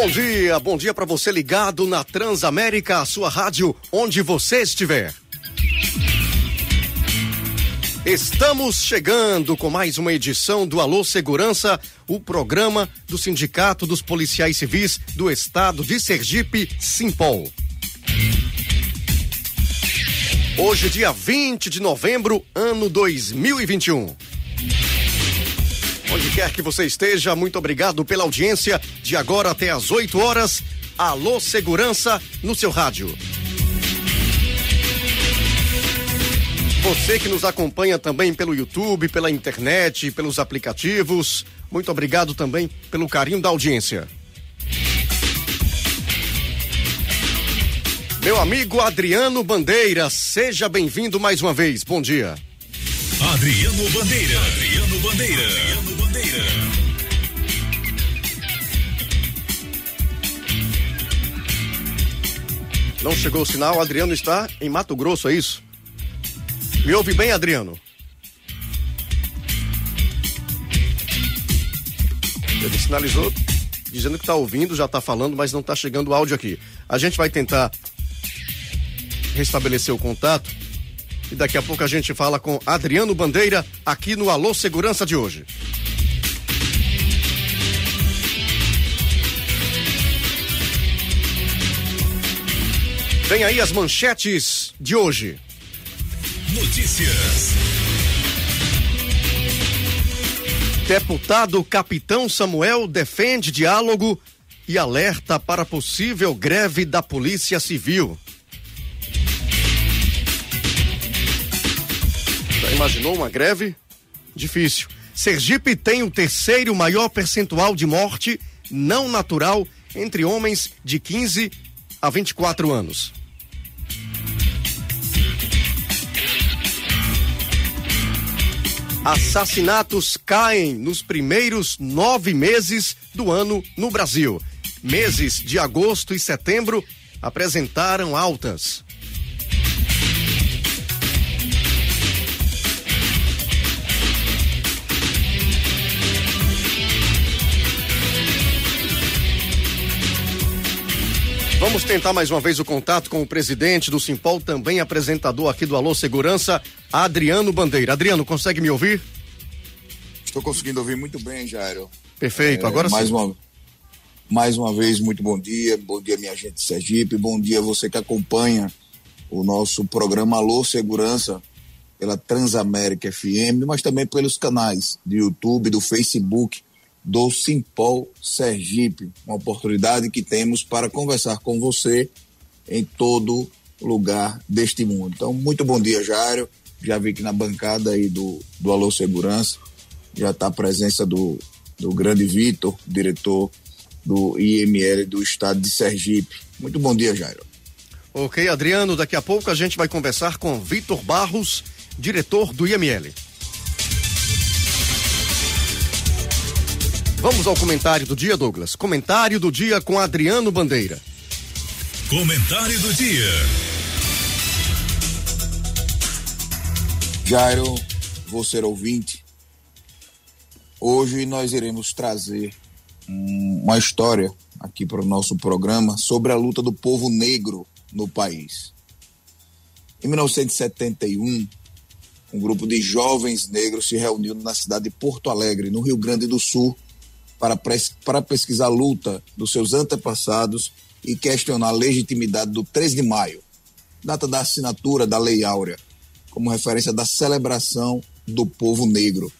Bom dia, bom dia para você ligado na Transamérica, a sua rádio, onde você estiver. Estamos chegando com mais uma edição do Alô Segurança, o programa do Sindicato dos Policiais Civis do Estado de Sergipe, Simpol. Hoje, dia 20 de novembro, ano 2021. Onde quer que você esteja, muito obrigado pela audiência. De agora até às 8 horas, Alô Segurança no seu rádio. Você que nos acompanha também pelo YouTube, pela internet, pelos aplicativos, muito obrigado também pelo carinho da audiência. Meu amigo Adriano Bandeira, seja bem-vindo mais uma vez. Bom dia. Adriano Bandeira. Adriano Bandeira. Adriano Bandeira. Não chegou o sinal, Adriano está em Mato Grosso, é isso? Me ouve bem, Adriano? Ele sinalizou dizendo que está ouvindo, já está falando, mas não está chegando o áudio aqui. A gente vai tentar restabelecer o contato e daqui a pouco a gente fala com Adriano Bandeira aqui no Alô Segurança de hoje. Vem aí as manchetes de hoje. Notícias. Deputado Capitão Samuel defende diálogo e alerta para possível greve da Polícia Civil. Imaginou uma greve? Difícil. Sergipe tem o terceiro maior percentual de morte não natural entre homens de 15 a 24 anos. Assassinatos caem nos primeiros nove meses do ano no Brasil. Meses de agosto e setembro apresentaram altas. Vamos tentar mais uma vez o contato com o presidente do Simpol, também apresentador aqui do Alô Segurança, Adriano Bandeira. Adriano, consegue me ouvir? Estou conseguindo ouvir muito bem, Jairo. Perfeito, É, agora mais sim. Uma, mais uma vez, muito bom dia. Bom dia, minha gente de Sergipe. Bom dia você que acompanha o nosso programa Alô Segurança pela Transamérica FM, mas também pelos canais do YouTube, do Facebook, do Simpol Sergipe. Uma oportunidade que temos para conversar com você em todo lugar deste mundo. Então, muito bom dia, Jairo. Já vi que na bancada aí do, do Alô Segurança já está a presença do, do grande Vitor, diretor do IML do estado de Sergipe. Muito bom dia, Jairo. Ok, Adriano, daqui a pouco a gente vai conversar com Vitor Barros, diretor do IML. Vamos ao comentário do dia, Douglas. Comentário do dia com Adriano Bandeira. Comentário do dia. Jairo, você ouvinte, hoje nós iremos trazer um- uma história aqui para o nosso programa sobre a luta do povo negro no país. Em 1971, um grupo de jovens negros se reuniu na cidade de Porto Alegre, no Rio Grande do Sul, para, pres- para pesquisar a luta dos seus antepassados e questionar a legitimidade do 3 de maio, data da assinatura da Lei Áurea, como referência da celebração do povo negro.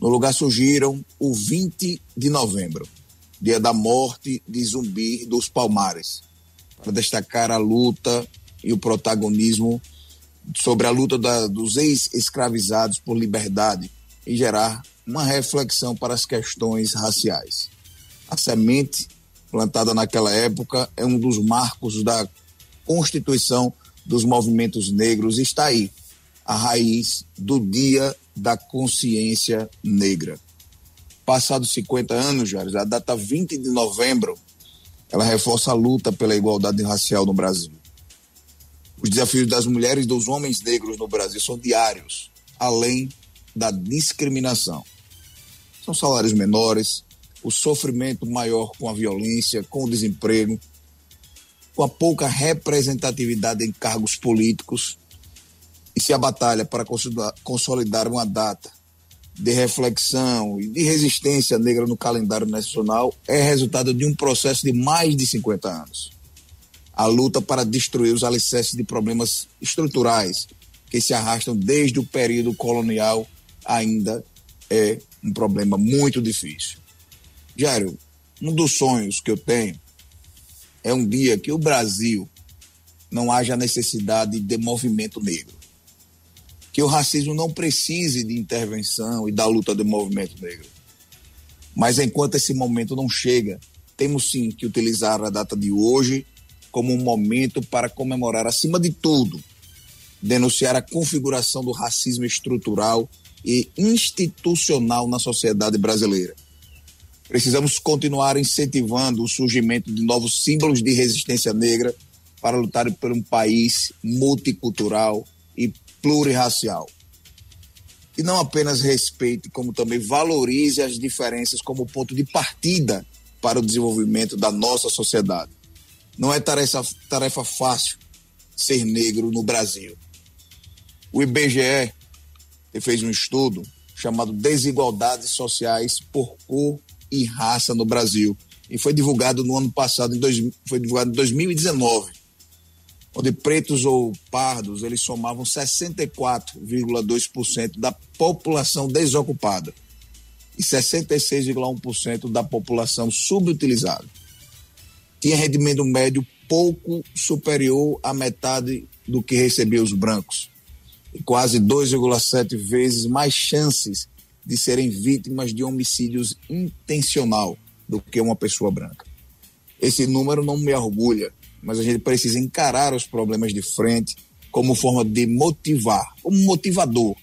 No lugar surgiram o 20 de novembro, dia da morte de Zumbi dos Palmares, para destacar a luta e o protagonismo sobre a luta da- dos ex-escravizados por liberdade e gerar uma reflexão para as questões raciais. A semente plantada naquela época, é um dos marcos da constituição dos movimentos negros. Está aí a raiz do Dia da Consciência Negra. Passados 50 anos, Jair, a data 20 de novembro, ela reforça a luta pela igualdade racial no Brasil. Os desafios das mulheres e dos homens negros no Brasil são diários, além da discriminação. São salários menores, o sofrimento maior com a violência, com o desemprego, com a pouca representatividade em cargos políticos. E se a batalha para consolidar uma data de reflexão e de resistência negra no calendário nacional é resultado de um processo de mais de 50 anos. A luta para destruir os alicerces de problemas estruturais que se arrastam desde o período colonial ainda é um problema muito difícil. Jário, um dos sonhos que eu tenho é um dia que o Brasil não haja necessidade de movimento negro. Que o racismo não precise de intervenção e da luta do movimento negro. Mas enquanto esse momento não chega, temos sim que utilizar a data de hoje como um momento para comemorar, acima de tudo, denunciar a configuração do racismo estrutural e institucional na sociedade brasileira Precisamos continuar incentivando o surgimento de novos símbolos de resistência negra para lutar por um país multicultural e plurirracial. E não apenas respeite, como também valorize as diferenças como ponto de partida para o desenvolvimento da nossa sociedade. Não é tarefa, tarefa fácil ser negro no Brasil. O IBGE fez um estudo chamado Desigualdades Sociais por Cor e raça no Brasil. E foi divulgado no ano passado, em dois, foi divulgado em 2019, onde pretos ou pardos eles somavam 64,2% da população desocupada e 66,1% da população subutilizada. Tinha rendimento médio pouco superior à metade do que recebiam os brancos quase 2,7 vezes mais chances de serem vítimas de homicídios intencional do que uma pessoa branca. Esse número não me orgulha, mas a gente precisa encarar os problemas de frente como forma de motivar, como motivador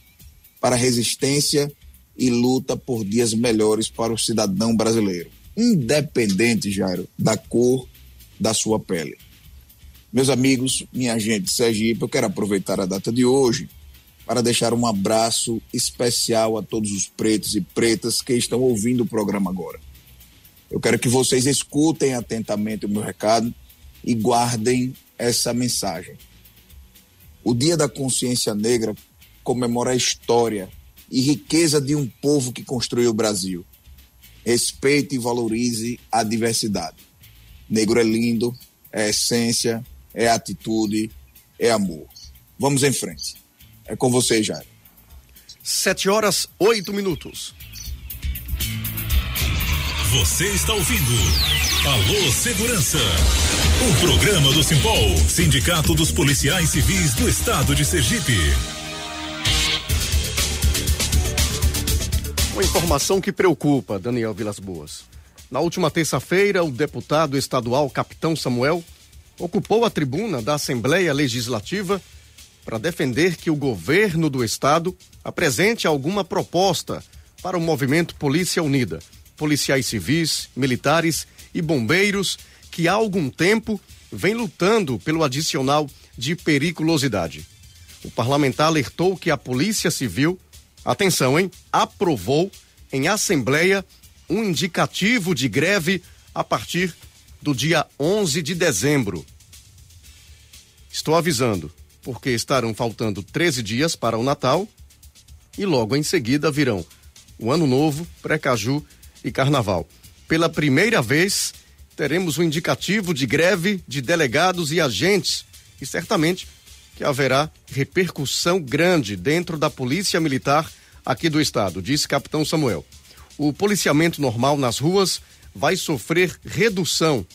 para resistência e luta por dias melhores para o cidadão brasileiro, independente, Jairo, da cor da sua pele. Meus amigos, minha gente de Sergipe, eu quero aproveitar a data de hoje para deixar um abraço especial a todos os pretos e pretas que estão ouvindo o programa agora. Eu quero que vocês escutem atentamente o meu recado e guardem essa mensagem. O Dia da Consciência Negra comemora a história e riqueza de um povo que construiu o Brasil. Respeite e valorize a diversidade. Negro é lindo, é essência, é atitude, é amor. Vamos em frente. É com você, Jair. Sete horas, oito minutos. Você está ouvindo Alô Segurança, um programa do Simpol, Sindicato dos Policiais Civis do Estado de Sergipe. Uma informação que preocupa, Daniel Vilas Boas. Na última terça-feira, o deputado estadual Capitão Samuel ocupou a tribuna da Assembleia Legislativa para defender que o governo do estado apresente alguma proposta para o movimento Polícia Unida, policiais civis, militares e bombeiros que há algum tempo vem lutando pelo adicional de periculosidade. O parlamentar alertou que a Polícia Civil, atenção, hein, aprovou em assembleia um indicativo de greve a partir do dia 11 de dezembro. Estou avisando, porque estarão faltando 13 dias para o Natal e logo em seguida virão o Ano Novo, Pré-Caju e Carnaval. Pela primeira vez, teremos um indicativo de greve de delegados e agentes e certamente que haverá repercussão grande dentro da Polícia Militar aqui do estado, disse capitão Samuel. O policiamento normal nas ruas vai sofrer redução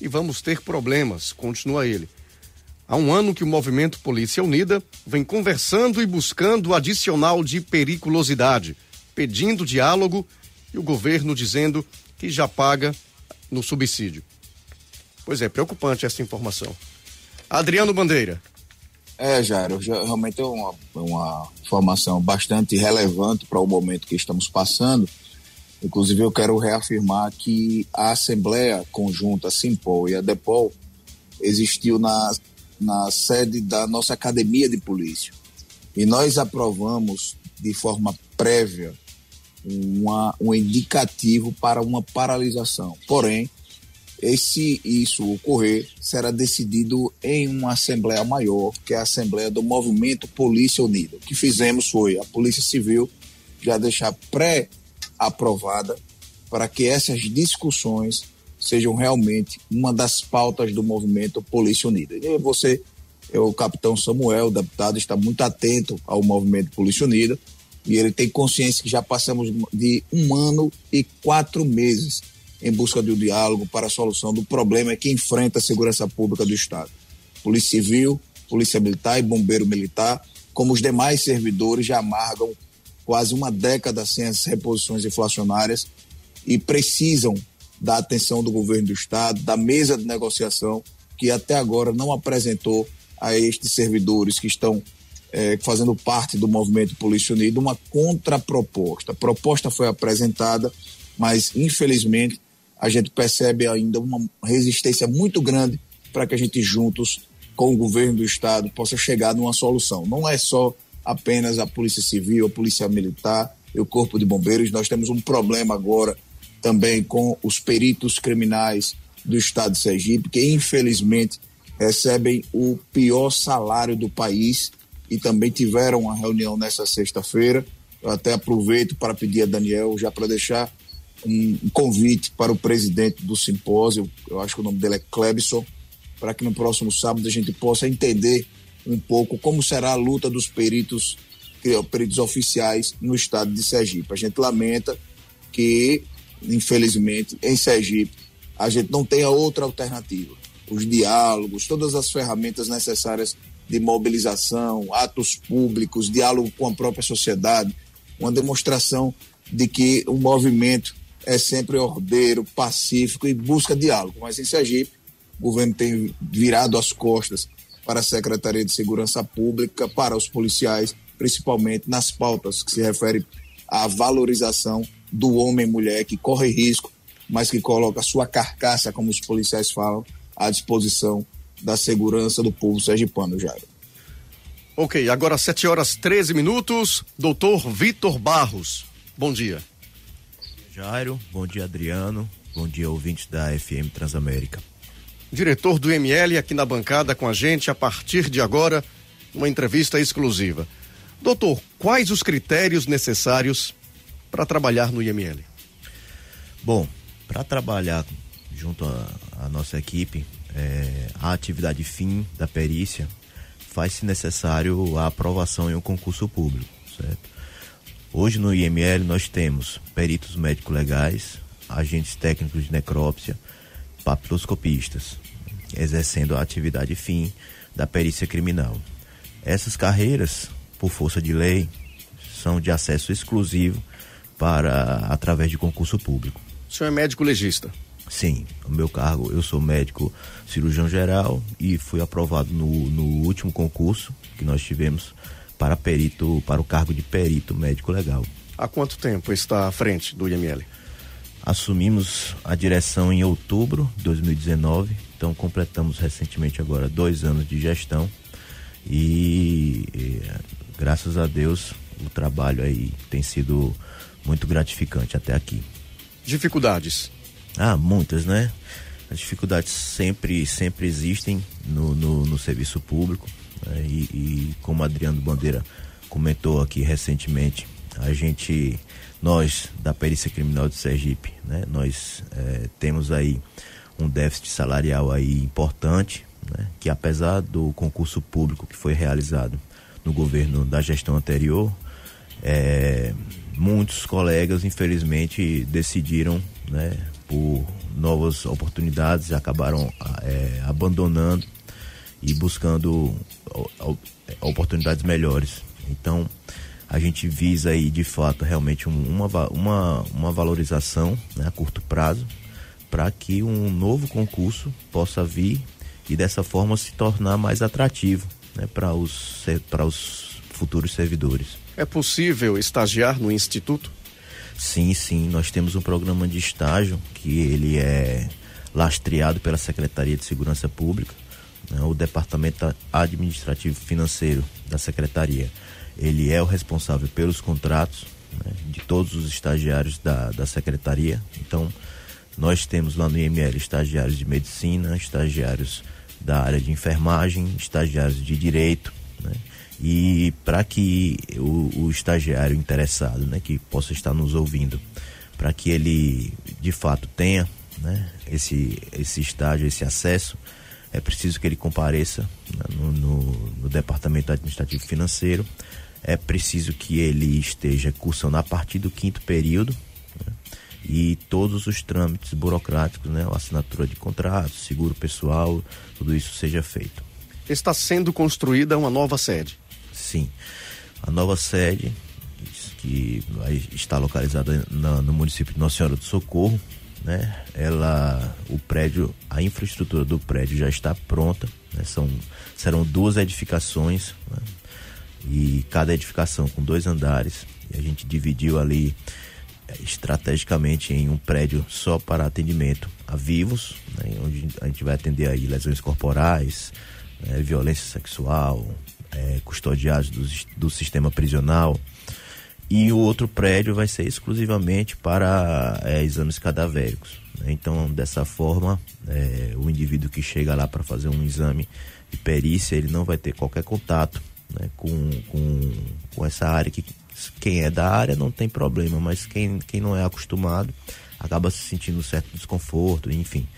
e vamos ter problemas, continua ele. Há um ano que o movimento Polícia Unida vem conversando e buscando adicional de periculosidade, pedindo diálogo e o governo dizendo que já paga no subsídio. Pois é, preocupante essa informação. Adriano Bandeira. É, Jairo, realmente é uma, uma informação bastante relevante para o momento que estamos passando. Inclusive, eu quero reafirmar que a Assembleia Conjunta Simpol e a Depol existiu na, na sede da nossa Academia de Polícia. E nós aprovamos de forma prévia uma, um indicativo para uma paralisação. Porém, esse isso ocorrer será decidido em uma assembleia maior, que é a assembleia do Movimento Polícia Unida. O que fizemos foi a Polícia Civil já deixar pré-aprovada para que essas discussões sejam realmente uma das pautas do movimento Polícia Unida. E você, o capitão Samuel, o deputado, está muito atento ao movimento Polícia Unida e ele tem consciência que já passamos de um ano e quatro meses em busca de um diálogo para a solução do problema que enfrenta a segurança pública do Estado. Polícia Civil, Polícia Militar e Bombeiro Militar, como os demais servidores, já amargam quase uma década sem as reposições inflacionárias e precisam da atenção do governo do Estado, da mesa de negociação, que até agora não apresentou a estes servidores que estão é, fazendo parte do movimento Polícia Unida uma contraproposta. A proposta foi apresentada, mas infelizmente a gente percebe ainda uma resistência muito grande para que a gente juntos com o governo do estado possa chegar numa solução. Não é só apenas a Polícia Civil, a Polícia Militar e o Corpo de Bombeiros, nós temos um problema agora também com os peritos criminais do estado de Sergipe, que infelizmente recebem o pior salário do país e também tiveram uma reunião nessa sexta-feira. Eu até aproveito para pedir a Daniel já para deixar um, convite para o presidente do simpósio, eu acho que o nome dele é Klebson, para que no próximo sábado a gente possa entender um pouco como será a luta dos peritos, peritos oficiais no estado de Sergipe. A gente lamenta que, infelizmente, em Sergipe, a gente não tenha outra alternativa. Os diálogos, todas as ferramentas necessárias de mobilização, atos públicos, diálogo com a própria sociedade, uma demonstração de que o movimento é sempre ordeiro, pacífico e busca diálogo. Mas em Sergipe, o governo tem virado as costas para a Secretaria de Segurança Pública, para os policiais, principalmente nas pautas que se referem à valorização do homem e mulher que corre risco, mas que coloca a sua carcaça, como os policiais falam, à disposição da segurança do povo sergipano, Jairo. Ok, agora 7 horas 13 minutos. Doutor Vitor Barros, bom dia. Jairo, bom dia Adriano, bom dia ouvintes da FM Transamérica. Diretor do ML aqui na bancada com a gente a partir de agora, uma entrevista exclusiva. Doutor, quais os critérios necessários para trabalhar no IML? Bom, para trabalhar junto à nossa equipe, é, a atividade fim da perícia faz-se necessário a aprovação em um concurso público, certo? Hoje no IML nós temos peritos médico-legais, agentes técnicos de necrópsia, papiloscopistas, exercendo a atividade fim da perícia criminal. Essas carreiras, por força de lei, são de acesso exclusivo para através de concurso público. O senhor é médico legista? Sim, o meu cargo, eu sou médico cirurgião geral e fui aprovado no, no último concurso que nós tivemos para perito, para o cargo de perito médico legal. Há quanto tempo está à frente do IML? Assumimos a direção em outubro de 2019, então completamos recentemente agora dois anos de gestão e, e graças a Deus o trabalho aí tem sido muito gratificante até aqui. Dificuldades? Ah, muitas, né? As dificuldades sempre, sempre existem no, no, no serviço público né? e, e como Adriano Bandeira comentou aqui recentemente, a gente, nós da perícia criminal de Sergipe, né? Nós é, temos aí um déficit salarial aí importante, né? Que apesar do concurso público que foi realizado no governo da gestão anterior, é, muitos colegas infelizmente decidiram, né? Por novas oportunidades acabaram é, abandonando e buscando oportunidades melhores. Então, a gente visa aí de fato realmente uma, uma, uma valorização né, a curto prazo para que um novo concurso possa vir e dessa forma se tornar mais atrativo né, para os, os futuros servidores. É possível estagiar no Instituto? Sim, sim. Nós temos um programa de estágio que ele é lastreado pela Secretaria de Segurança Pública, né, o Departamento Administrativo Financeiro da Secretaria. Ele é o responsável pelos contratos né, de todos os estagiários da, da Secretaria. Então, nós temos lá no IML estagiários de medicina, estagiários da área de enfermagem, estagiários de direito, né? E para que o, o, estagiário interessado, né, que possa estar nos ouvindo, para que ele de fato tenha né, esse, esse estágio, esse acesso, é preciso que ele compareça né, no, no, no Departamento Administrativo Financeiro, é preciso que ele esteja cursando a partir do quinto período, e todos os trâmites burocráticos, né, a assinatura de contrato, seguro pessoal, tudo isso seja feito. Está sendo construída uma nova sede? Sim. A nova sede, que está localizada na, no município de Nossa Senhora do Socorro, né? Ela, o prédio, a infraestrutura do prédio já está pronta, né? São, serão duas edificações, né? e cada edificação com dois andares. E a gente dividiu ali estrategicamente em um prédio só para atendimento a vivos, né, onde a gente vai atender aí lesões corporais, né, violência sexual, é, custodiados do, do sistema prisional. E o outro prédio vai ser exclusivamente para é, exames cadavéricos. Né? Então, dessa forma, é, o indivíduo que chega lá para fazer um exame de perícia, ele não vai ter qualquer contato né, com, com, com essa área que quem é da área não tem problema, mas quem, quem não é acostumado acaba se sentindo um certo desconforto, enfim.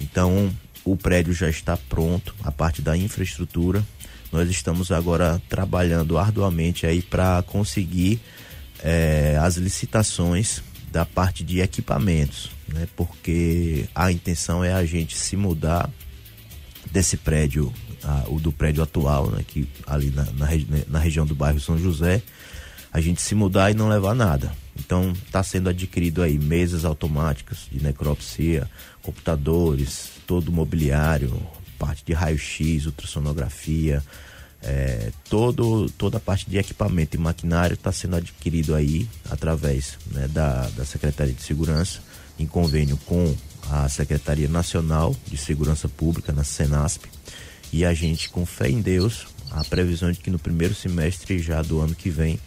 Então, o prédio já está pronto, a parte da infraestrutura. Nós estamos agora trabalhando arduamente aí para conseguir é, as licitações da parte de equipamentos, né? Porque a intenção é a gente se mudar desse prédio, a, o do prédio atual, né? Que ali na, na, na região do bairro São José, a gente se mudar e não levar nada. Então está sendo adquirido aí mesas automáticas de necropsia, computadores, todo o mobiliário, parte de raio-x, ultrassonografia, é, todo, toda a parte de equipamento e maquinário está sendo adquirido aí através né, da, da Secretaria de Segurança, em convênio com a Secretaria Nacional de Segurança Pública, na Senasp, e a gente, com fé em Deus, a previsão de que no primeiro semestre já do ano que vem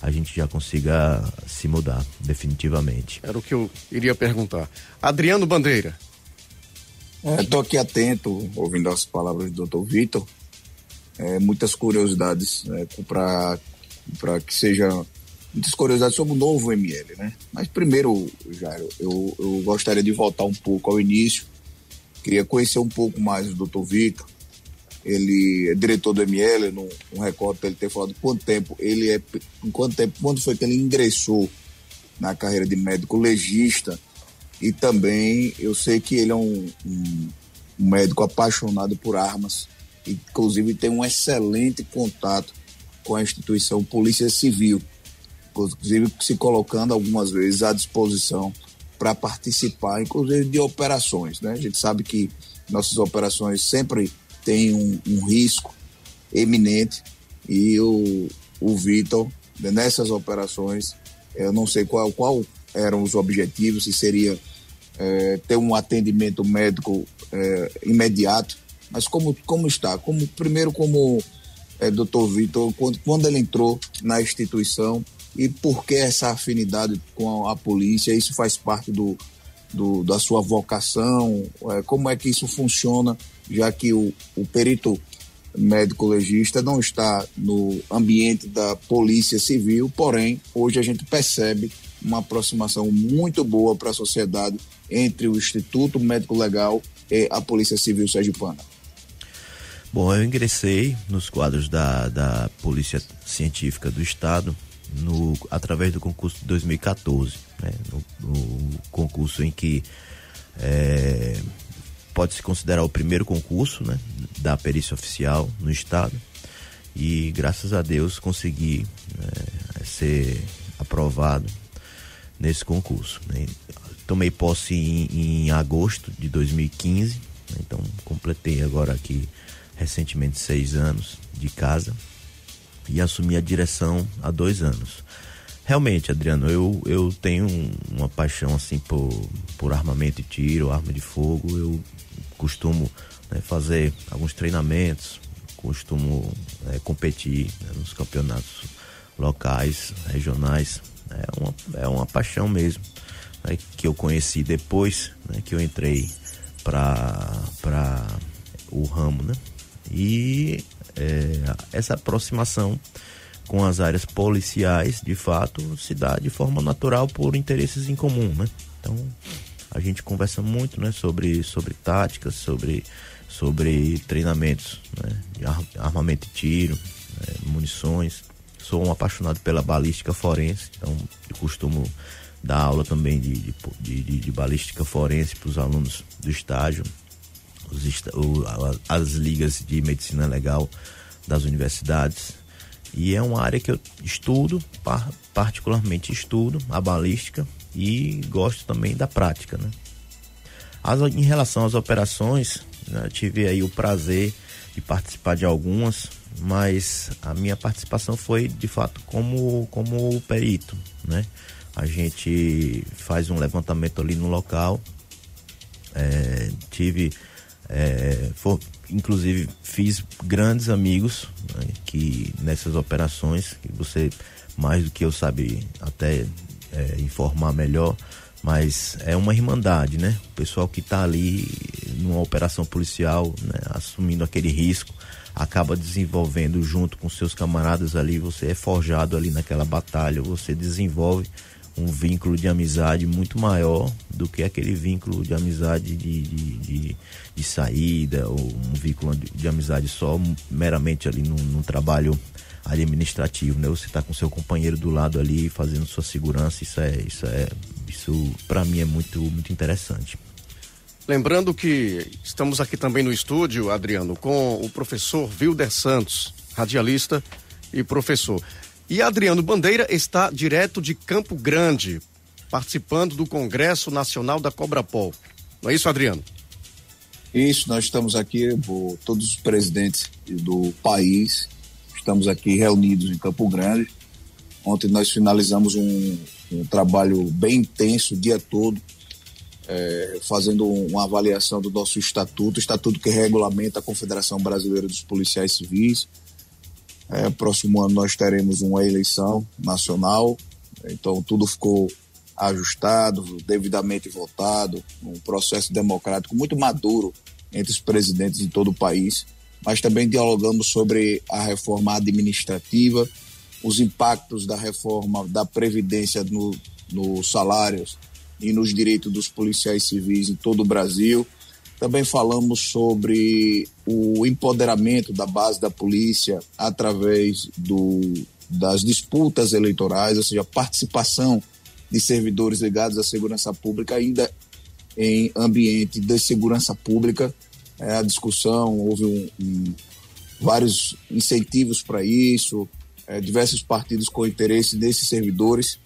a gente já consiga se mudar definitivamente. Era o que eu iria perguntar. Adriano Bandeira. Estou aqui atento, ouvindo as palavras do Dr. Vitor. É, muitas curiosidades é, para que seja muitas curiosidades sobre o novo ML, né? Mas primeiro, Jairo, eu, eu gostaria de voltar um pouco ao início. Queria conhecer um pouco mais o Dr. Vitor, ele é diretor do ML, não, não recordo ele ter falado quanto tempo ele é, em quanto tempo, quando foi que ele ingressou na carreira de médico legista e também eu sei que ele é um, um, um médico apaixonado por armas, inclusive tem um excelente contato com a instituição Polícia Civil, inclusive se colocando algumas vezes à disposição para participar, inclusive de operações, né? A gente sabe que nossas operações sempre tem um, um risco eminente. E o, o Vitor, nessas operações, eu não sei qual, qual eram os objetivos, se seria é, ter um atendimento médico é, imediato, mas como, como está? Como, primeiro, como é, doutor Vitor, quando, quando ele entrou na instituição e por que essa afinidade com a, a polícia? Isso faz parte do, do, da sua vocação? É, como é que isso funciona já que o, o perito médico legista não está no ambiente da polícia civil, porém, hoje a gente percebe uma aproximação muito boa para a sociedade entre o Instituto Médico Legal e a Polícia Civil Sergipana. Bom, eu ingressei nos quadros da, da Polícia Científica do Estado no, através do concurso de 2014, né, no, concurso em que é, pode se considerar o primeiro concurso né, da perícia oficial no estado e graças a Deus consegui é, ser aprovado nesse concurso. Né. tomei posse em, em agosto de 2015, né? então completei agora aqui recentemente seis anos de casa e assumi a direção há dois anos. Realmente, Adriano, eu, eu tenho uma paixão assim por, por armamento e tiro, arma de fogo. Eu costumo né, fazer alguns treinamentos, costumo é, competir né, nos campeonatos locais, regionais. É uma, é uma paixão mesmo né, que eu conheci depois né, que eu entrei para o ramo, né? E é, essa aproximação com as áreas policiais, de fato, se dá de forma natural por interesses em comum, né? Então, a gente conversa muito, né, sobre, sobre táticas, sobre, sobre treinamentos, né, de armamento e tiro, né, munições. Sou um apaixonado pela balística forense, então eu costumo dar aula também de, de, de, de balística forense para os alunos do estágio, os, as ligas de medicina legal das universidades. E é uma área que eu estudo, particularmente estudo a balística e gosto também da prática, né? As, em relação às operações, né, tive aí o prazer de participar de algumas, mas a minha participação foi de fato como, como perito, né? A gente faz um levantamento ali no local, é, tive é, for, inclusive fiz grandes amigos né, que nessas operações que você mais do que eu sabe até é, informar melhor mas é uma irmandade né o pessoal que está ali numa operação policial né, assumindo aquele risco acaba desenvolvendo junto com seus camaradas ali você é forjado ali naquela batalha você desenvolve um vínculo de amizade muito maior do que aquele vínculo de amizade de, de, de, de saída ou um vínculo de, de amizade só meramente ali num, num trabalho administrativo, né? Você está com seu companheiro do lado ali fazendo sua segurança, isso é, isso é, isso para mim é muito, muito interessante. Lembrando que estamos aqui também no estúdio, Adriano, com o professor Wilder Santos, radialista e professor. E Adriano Bandeira está direto de Campo Grande, participando do Congresso Nacional da Cobrapol. Não é isso, Adriano? Isso, nós estamos aqui, todos os presidentes do país, estamos aqui reunidos em Campo Grande. Ontem nós finalizamos um, um trabalho bem intenso o dia todo, é, fazendo uma avaliação do nosso estatuto, estatuto que regulamenta a Confederação Brasileira dos Policiais Civis, é, próximo ano nós teremos uma eleição nacional, então tudo ficou ajustado, devidamente votado, um processo democrático muito maduro entre os presidentes de todo o país. Mas também dialogamos sobre a reforma administrativa, os impactos da reforma da Previdência no, nos salários e nos direitos dos policiais civis em todo o Brasil. Também falamos sobre o empoderamento da base da polícia através do, das disputas eleitorais, ou seja, a participação de servidores ligados à segurança pública ainda em ambiente de segurança pública. É, a discussão, houve um, um, vários incentivos para isso, é, diversos partidos com interesse nesses servidores,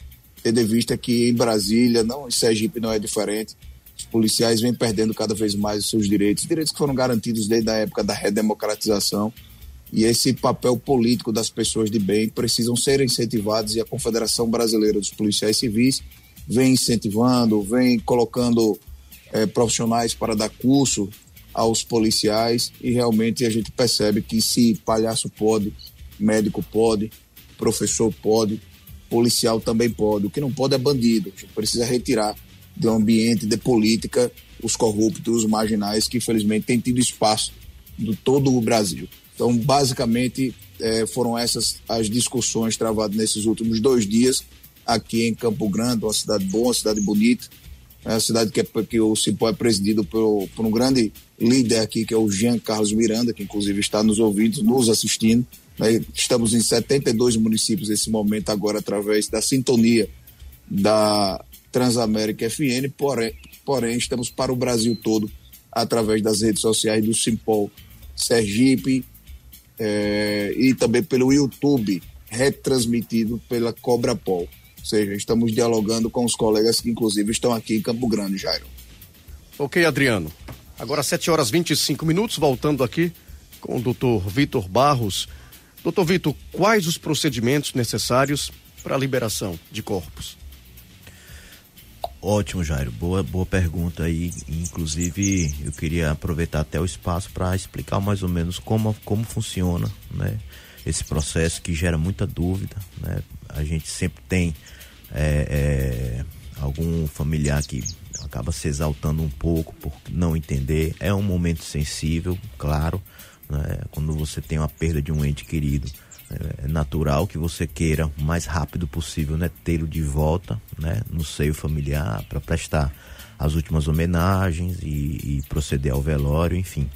tendo em vista que em Brasília, não em Sergipe não é diferente, os policiais vêm perdendo cada vez mais os seus direitos, direitos que foram garantidos desde a época da redemocratização. E esse papel político das pessoas de bem precisam ser incentivados e a Confederação Brasileira dos Policiais Civis vem incentivando, vem colocando é, profissionais para dar curso aos policiais e realmente a gente percebe que se palhaço pode, médico pode, professor pode, policial também pode. O que não pode é bandido. A gente precisa retirar do ambiente de política os corruptos, os marginais, que infelizmente têm tido espaço do todo o Brasil. Então, basicamente, é, foram essas as discussões travadas nesses últimos dois dias aqui em Campo Grande, uma cidade boa, uma cidade bonita, é uma cidade que, é, que o Cipó é presidido por, por um grande líder aqui, que é o Jean Carlos Miranda, que inclusive está nos ouvindo, nos assistindo. Né? Estamos em 72 municípios nesse momento agora, através da sintonia da Transamérica FN, porém, porém estamos para o Brasil todo através das redes sociais do Simpol Sergipe é, e também pelo YouTube, retransmitido pela Cobra Pol. Ou seja, estamos dialogando com os colegas que, inclusive, estão aqui em Campo Grande, Jairo. Ok, Adriano. Agora, 7 horas 25 minutos, voltando aqui com o doutor Vitor Barros. Doutor Vitor, quais os procedimentos necessários para a liberação de corpos? Ótimo, Jairo. Boa, boa pergunta aí. Inclusive, eu queria aproveitar até o espaço para explicar mais ou menos como, como funciona né, esse processo que gera muita dúvida. Né? A gente sempre tem é, é, algum familiar que acaba se exaltando um pouco por não entender. É um momento sensível, claro. Né? Quando você tem uma perda de um ente querido, é natural que você queira o mais rápido possível né, tê-lo de volta né, no seio familiar para prestar as últimas homenagens e, e, proceder ao velório, enfim.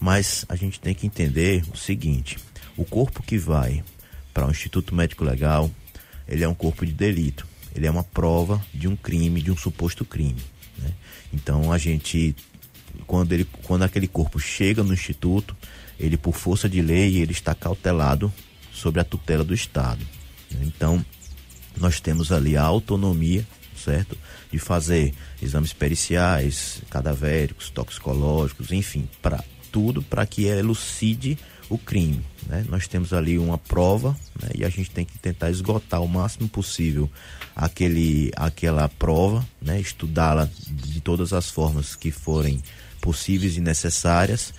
Mas a gente tem que entender o seguinte: o corpo que vai para o Instituto Médico Legal, ele é um corpo de delito, ele é uma prova de um crime, de um suposto crime. Né? Então a gente, quando, ele, quando aquele corpo chega no Instituto, ele por força de lei ele está cautelado sobre a tutela do Estado. Então, nós temos ali a autonomia, certo? De fazer exames periciais, cadavéricos, toxicológicos, enfim, para tudo para que elucide o crime. Né? Nós temos ali uma prova né? e a gente tem que tentar esgotar o máximo possível aquele, aquela prova, né? estudá-la de todas as formas que forem possíveis e necessárias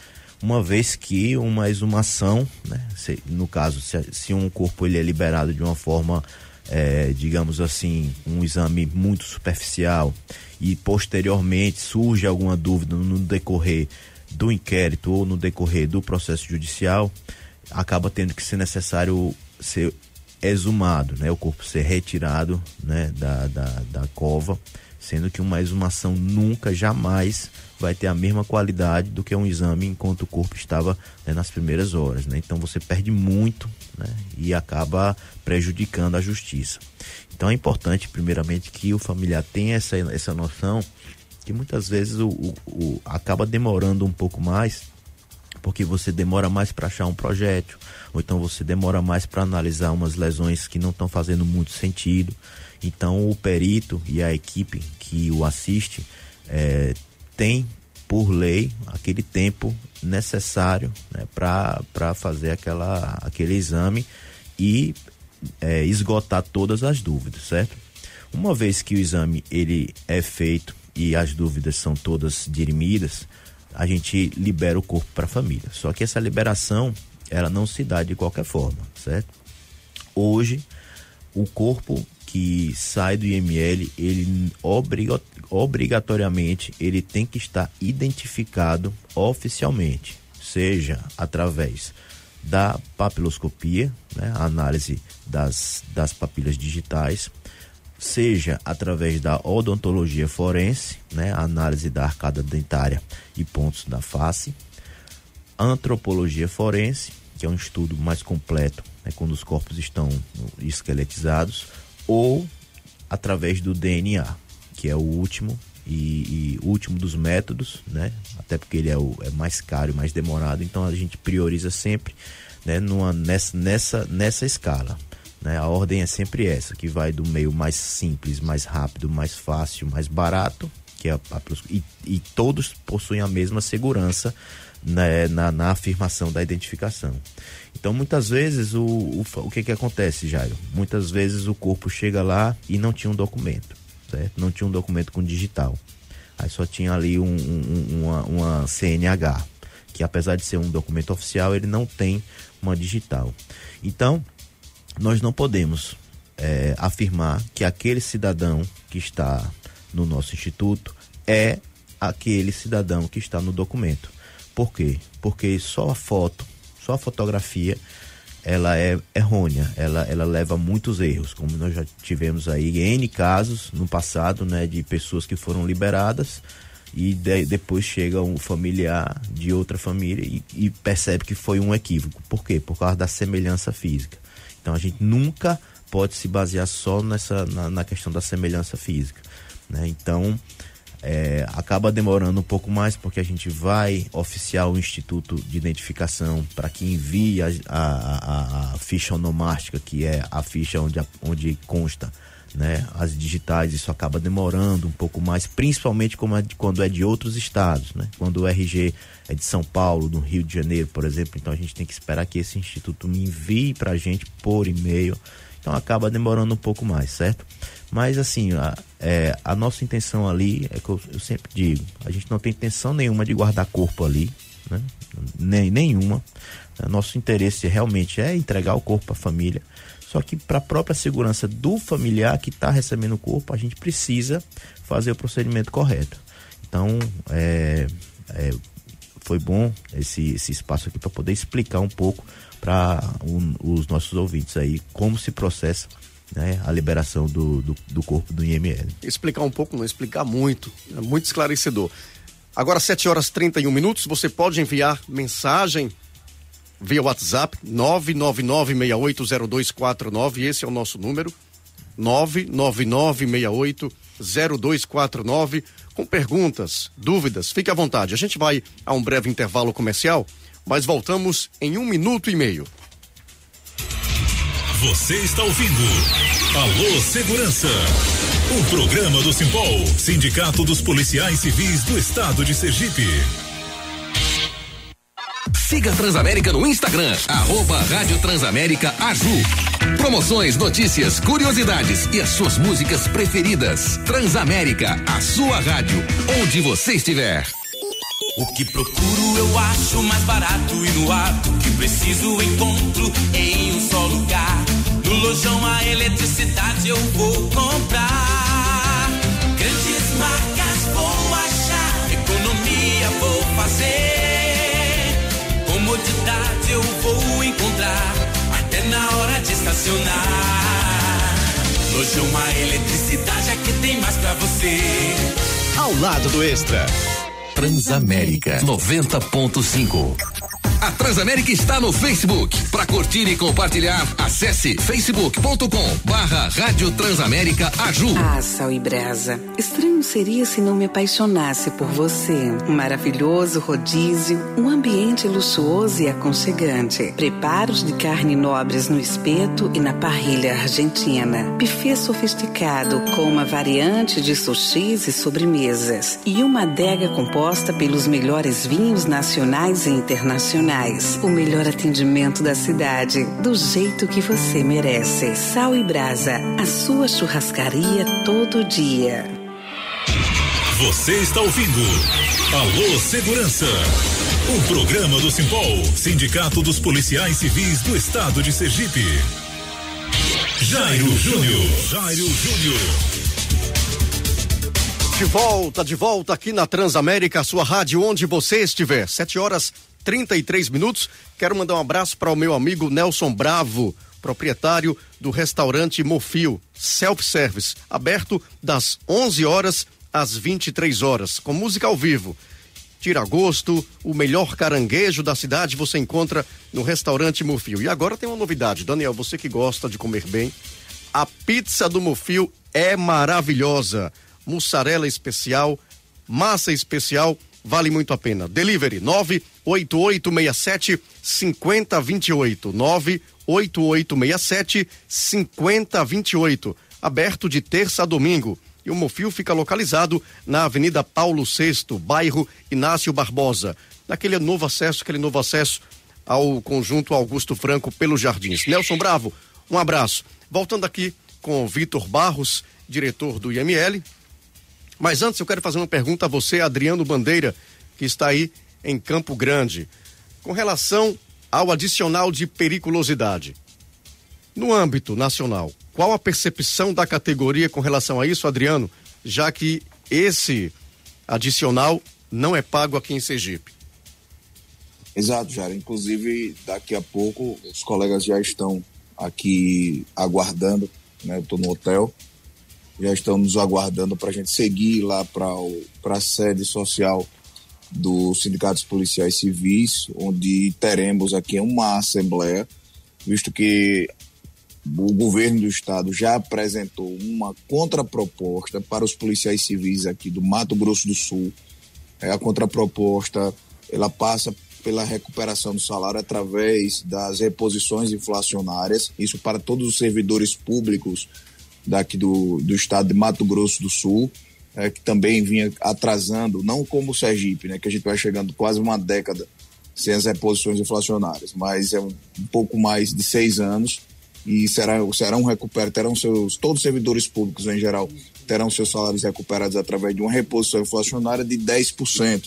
uma vez que uma exumação, né, se, no caso, se, se, um corpo ele é liberado de uma forma, é, digamos assim, um exame muito superficial e posteriormente surge alguma dúvida no decorrer do inquérito ou no decorrer do processo judicial, acaba tendo que ser necessário ser exumado, né, o corpo ser retirado né, da, da, da cova, sendo que uma exumação nunca, jamais vai ter a mesma qualidade do que um exame enquanto o corpo estava né, nas primeiras horas. Né? Então você perde muito né, e acaba prejudicando a justiça. Então é importante, primeiramente, que o familiar tenha essa, essa noção que muitas vezes o, o, o acaba demorando um pouco mais porque você demora mais para achar um projétil, ou então você demora mais para analisar umas lesões que não estão fazendo muito sentido. Então o perito e a equipe que o assiste é, tem por lei aquele tempo necessário né, para fazer aquela, aquele exame e é, esgotar todas as dúvidas, certo? Uma vez que o exame ele é feito e as dúvidas são todas dirimidas, a gente libera o corpo para a família. Só que essa liberação ela não se dá de qualquer forma, certo? Hoje o corpo que sai do IML, ele obrigatoriamente ele tem que estar identificado oficialmente, seja através da papiloscopia, né, análise das, das papilas digitais, seja através da odontologia forense, né, análise da arcada dentária e pontos da face, antropologia forense, que é um estudo mais completo, né, quando os corpos estão esqueletizados, ou através do DNA, que é o último e, e último dos métodos, né? Até porque ele é, o, é mais caro e mais demorado, então a gente prioriza sempre né, numa, nessa, nessa, nessa escala. Né? A ordem é sempre essa, que vai do meio mais simples, mais rápido, mais fácil, mais barato, que é a, a e, e todos possuem a mesma segurança né, na, na, afirmação da identificação. Então, muitas vezes, o, o, o que, que acontece, Jairo? Muitas vezes o corpo chega lá e não tinha um documento, certo? Não tinha um documento com digital. Aí só tinha ali um, um, uma, uma CNH, que apesar de ser um documento oficial, ele não tem uma digital. Então, nós não podemos é, afirmar que aquele cidadão que está no nosso instituto é aquele cidadão que está no documento. Por quê? Porque só a foto, só a fotografia, ela é errônea, ela, ela leva muitos erros, como nós já tivemos aí N casos no passado, né, de pessoas que foram liberadas e de, depois chega um familiar de outra família e, e, percebe que foi um equívoco. Por quê? Por causa da semelhança física. Então a gente nunca pode se basear só nessa na, na questão da semelhança física. Né? Então é, acaba demorando um pouco mais porque a gente vai oficiar o Instituto de Identificação para que envie a, a, a, ficha onomástica, que é a ficha onde, onde consta né? As digitais, isso acaba demorando um pouco mais, principalmente é, quando é de outros estados, né? Quando o RG é de São Paulo, do Rio de Janeiro, por exemplo, então a gente tem que esperar que esse instituto me envie para a gente por e-mail, então acaba demorando um pouco mais, certo? Mas assim, a, é, a nossa intenção ali é que eu, eu, sempre digo, a gente não tem intenção nenhuma de guardar corpo ali, né? Nem, nenhuma. Nosso interesse realmente é entregar o corpo à família só que para a própria segurança do familiar que está recebendo o corpo, a gente precisa fazer o procedimento correto. Então, é, é, foi bom esse, esse espaço aqui para poder explicar um pouco para os nossos ouvintes aí como se processa né, a liberação do, do, do, corpo do IML. Explicar um pouco, não explicar muito, é muito esclarecedor. Agora, 7 horas e 31 minutos, você pode enviar mensagem via WhatsApp 999680249, esse é o nosso número. 999680249 com perguntas, dúvidas, fique à vontade. A gente vai a um breve intervalo comercial, mas voltamos em um minuto e meio. Você está ouvindo Alô Segurança, um programa do Simpol, Sindicato dos Policiais Civis do Estado de Sergipe. Siga Transamérica no Instagram, arroba Rádio Transamérica Aju. Promoções, notícias, curiosidades e as suas músicas preferidas. Transamérica, a sua rádio, onde você estiver. O que procuro eu acho mais barato e no ato que preciso encontro em um só lugar. No lojão a eletricidade eu vou comprar. Grandes marcas vou achar, economia vou fazer comodidade eu vou encontrar até na hora de estacionar. Hoje uma eletricidade é que tem mais pra você. Ao lado do Extra. Transamérica 90.5. A Transamérica está no Facebook. Para curtir e compartilhar, acesse facebook.com barra Rádio Transamérica Aju. Ah, Sal e Brasa. Estranho seria se não me apaixonasse por você. Um maravilhoso rodízio, um ambiente luxuoso e aconchegante. Preparos de carne nobres no espeto e na parrilha argentina. Buffet sofisticado com uma variante de sushis e sobremesas. E uma adega composta pelos melhores vinhos nacionais e internacionais o melhor atendimento da cidade, do jeito que você merece. Sal e Brasa, a sua churrascaria todo dia. Você está ouvindo Alô Segurança, um programa do Simpol, Sindicato dos Policiais Civis do Estado de Sergipe. Jairo Júnior, Jairo Júnior. De volta, de volta aqui na Transamérica, sua rádio, onde você estiver. Sete horas 33 minutos. Quero mandar um abraço para o meu amigo Nelson Bravo, proprietário do restaurante Mofio, self-service, aberto das 11 horas às 23 horas, com música ao vivo. Tira gosto, o melhor caranguejo da cidade você encontra no restaurante Mofio. E agora tem uma novidade, Daniel, você que gosta de comer bem, a pizza do Mofio é maravilhosa. Mussarela especial, massa especial vale muito a pena. Delivery 98867 5028. 98867 5028. Aberto de terça a domingo. E o Mofil fica localizado na Avenida Paulo VI, bairro Inácio Barbosa. Naquele novo acesso, aquele novo acesso ao conjunto Augusto Franco pelos Jardins. Nelson Bravo, um abraço. Voltando aqui com Vitor Barros, diretor do IML, mas antes eu quero fazer uma pergunta a você, Adriano Bandeira, que está aí em Campo Grande, com relação ao adicional de periculosidade. No âmbito nacional, qual a percepção da categoria com relação a isso, Adriano, já que esse adicional não é pago aqui em Sergipe? Exato, Jara. Inclusive, daqui a pouco os colegas já estão aqui aguardando, né? Eu estou no hotel já estão nos aguardando para a gente seguir lá para a sede social dos sindicatos policiais civis, onde teremos aqui uma assembleia, visto que o governo do estado já apresentou uma contraproposta para os policiais civis aqui do Mato Grosso do Sul. É, a contraproposta ela passa pela recuperação do salário através das reposições inflacionárias, isso para todos os servidores públicos daqui do, do estado de Mato Grosso do Sul, é, que também vinha atrasando, não como o Sergipe, né, que a gente vai chegando quase uma década sem as reposições inflacionárias, mas é um, um pouco mais de seis anos e será, serão recuperados, terão seus, todos os servidores públicos em geral terão seus salários recuperados através de uma reposição inflacionária de 10%.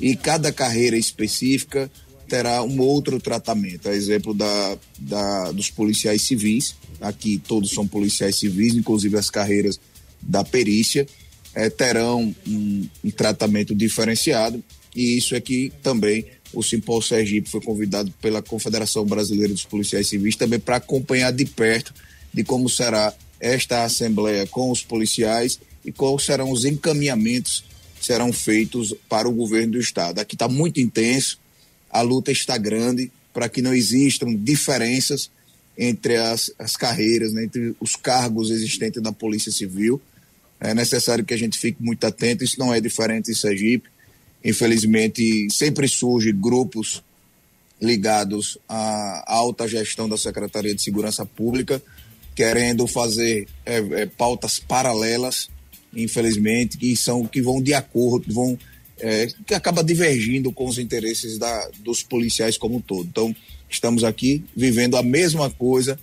E cada carreira específica terá um outro tratamento. A exemplo da, da, dos policiais civis, aqui todos são policiais civis, inclusive as carreiras da perícia, é, terão um, um tratamento diferenciado. E isso é que também o Simpol Sergipe foi convidado pela Confederação Brasileira dos Policiais Civis também para acompanhar de perto de como será esta assembleia com os policiais e quais serão os encaminhamentos que serão feitos para o governo do estado. Aqui está muito intenso, a luta está grande para que não existam diferenças entre as, as carreiras, né, entre os cargos existentes da Polícia Civil. É necessário que a gente fique muito atento, isso não é diferente em Sergipe. Infelizmente, sempre surgem grupos ligados à alta gestão da Secretaria de Segurança Pública, querendo fazer é, é, pautas paralelas, infelizmente, que são que vão de acordo, vão é, que acaba divergindo com os interesses da, dos policiais como um todo. Então, estamos aqui vivendo a mesma coisa